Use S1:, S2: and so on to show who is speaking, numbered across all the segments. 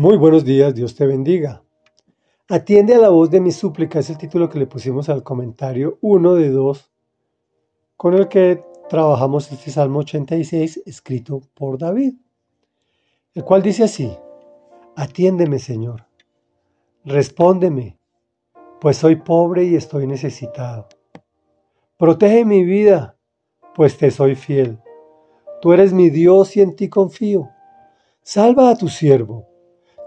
S1: Muy buenos días, Dios te bendiga. Atiende a la voz de mi súplica es el título que le pusimos al comentario 1 de 2 con el que trabajamos este Salmo 86 escrito por David, el cual dice así, Atiéndeme Señor, respóndeme, pues soy pobre y estoy necesitado. Protege mi vida, pues te soy fiel. Tú eres mi Dios y en ti confío. Salva a tu siervo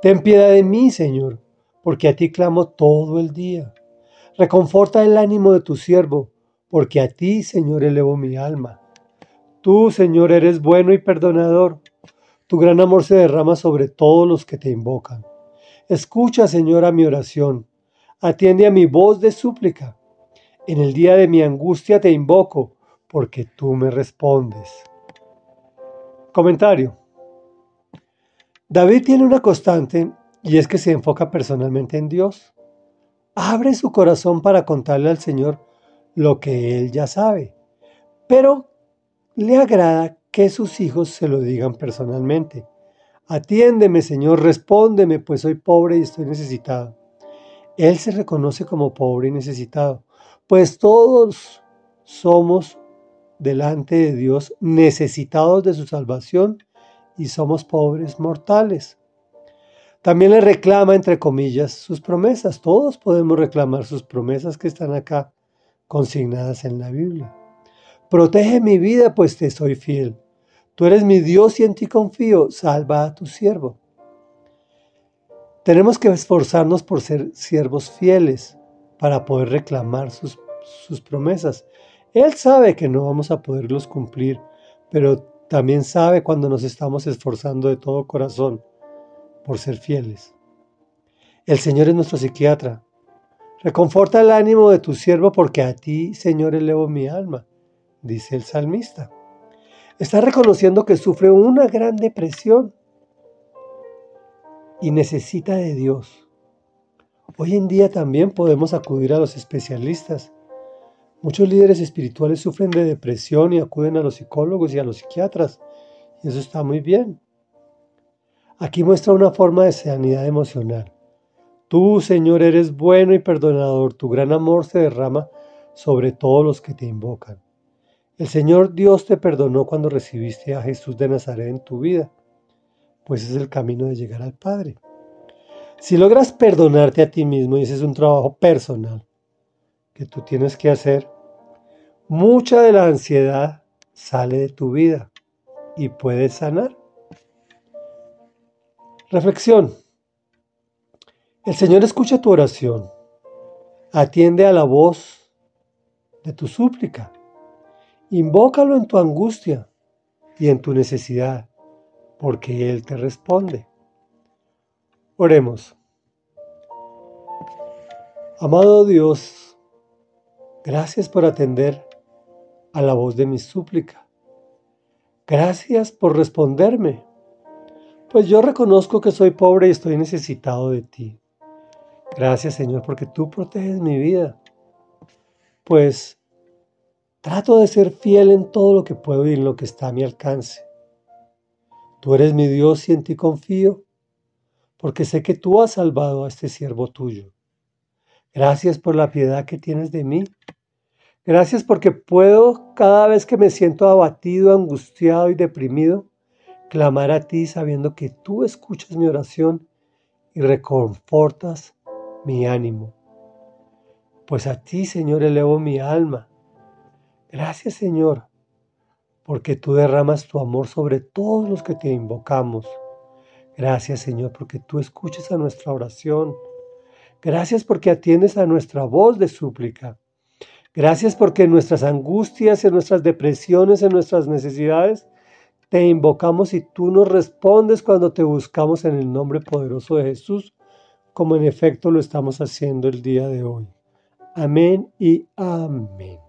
S1: Ten piedad de mí, Señor, porque a ti clamo todo el día. Reconforta el ánimo de tu siervo, porque a ti, Señor, elevo mi alma. Tú, Señor, eres bueno y perdonador. Tu gran amor se derrama sobre todos los que te invocan. Escucha, Señor, a mi oración. Atiende a mi voz de súplica. En el día de mi angustia te invoco, porque tú me respondes. Comentario. David tiene una constante y es que se enfoca personalmente en Dios. Abre su corazón para contarle al Señor lo que él ya sabe, pero le agrada que sus hijos se lo digan personalmente. Atiéndeme, Señor, respóndeme, pues soy pobre y estoy necesitado. Él se reconoce como pobre y necesitado, pues todos somos delante de Dios necesitados de su salvación y somos pobres mortales. También le reclama, entre comillas, sus promesas. Todos podemos reclamar sus promesas que están acá consignadas en la Biblia. Protege mi vida, pues te soy fiel. Tú eres mi Dios y en ti confío. Salva a tu siervo. Tenemos que esforzarnos por ser siervos fieles para poder reclamar sus, sus promesas. Él sabe que no vamos a poderlos cumplir, pero también sabe cuando nos estamos esforzando de todo corazón por ser fieles. El Señor es nuestro psiquiatra. Reconforta el ánimo de tu siervo porque a ti, Señor, elevo mi alma, dice el salmista. Está reconociendo que sufre una gran depresión y necesita de Dios. Hoy en día también podemos acudir a los especialistas Muchos líderes espirituales sufren de depresión y acuden a los psicólogos y a los psiquiatras. Y eso está muy bien. Aquí muestra una forma de sanidad emocional. Tú, Señor, eres bueno y perdonador. Tu gran amor se derrama sobre todos los que te invocan. El Señor Dios te perdonó cuando recibiste a Jesús de Nazaret en tu vida, pues es el camino de llegar al Padre. Si logras perdonarte a ti mismo, y ese es un trabajo personal que tú tienes que hacer, Mucha de la ansiedad sale de tu vida y puedes sanar. Reflexión. El Señor escucha tu oración, atiende a la voz de tu súplica, invócalo en tu angustia y en tu necesidad, porque Él te responde. Oremos. Amado Dios, gracias por atender a la voz de mi súplica. Gracias por responderme, pues yo reconozco que soy pobre y estoy necesitado de ti. Gracias Señor porque tú proteges mi vida, pues trato de ser fiel en todo lo que puedo y en lo que está a mi alcance. Tú eres mi Dios y en ti confío, porque sé que tú has salvado a este siervo tuyo. Gracias por la piedad que tienes de mí Gracias porque puedo, cada vez que me siento abatido, angustiado y deprimido, clamar a ti sabiendo que tú escuchas mi oración y reconfortas mi ánimo. Pues a ti, Señor, elevo mi alma. Gracias, Señor, porque tú derramas tu amor sobre todos los que te invocamos. Gracias, Señor, porque tú escuchas a nuestra oración. Gracias porque atiendes a nuestra voz de súplica. Gracias porque en nuestras angustias, en nuestras depresiones, en nuestras necesidades, te invocamos y tú nos respondes cuando te buscamos en el nombre poderoso de Jesús, como en efecto lo estamos haciendo el día de hoy. Amén y amén.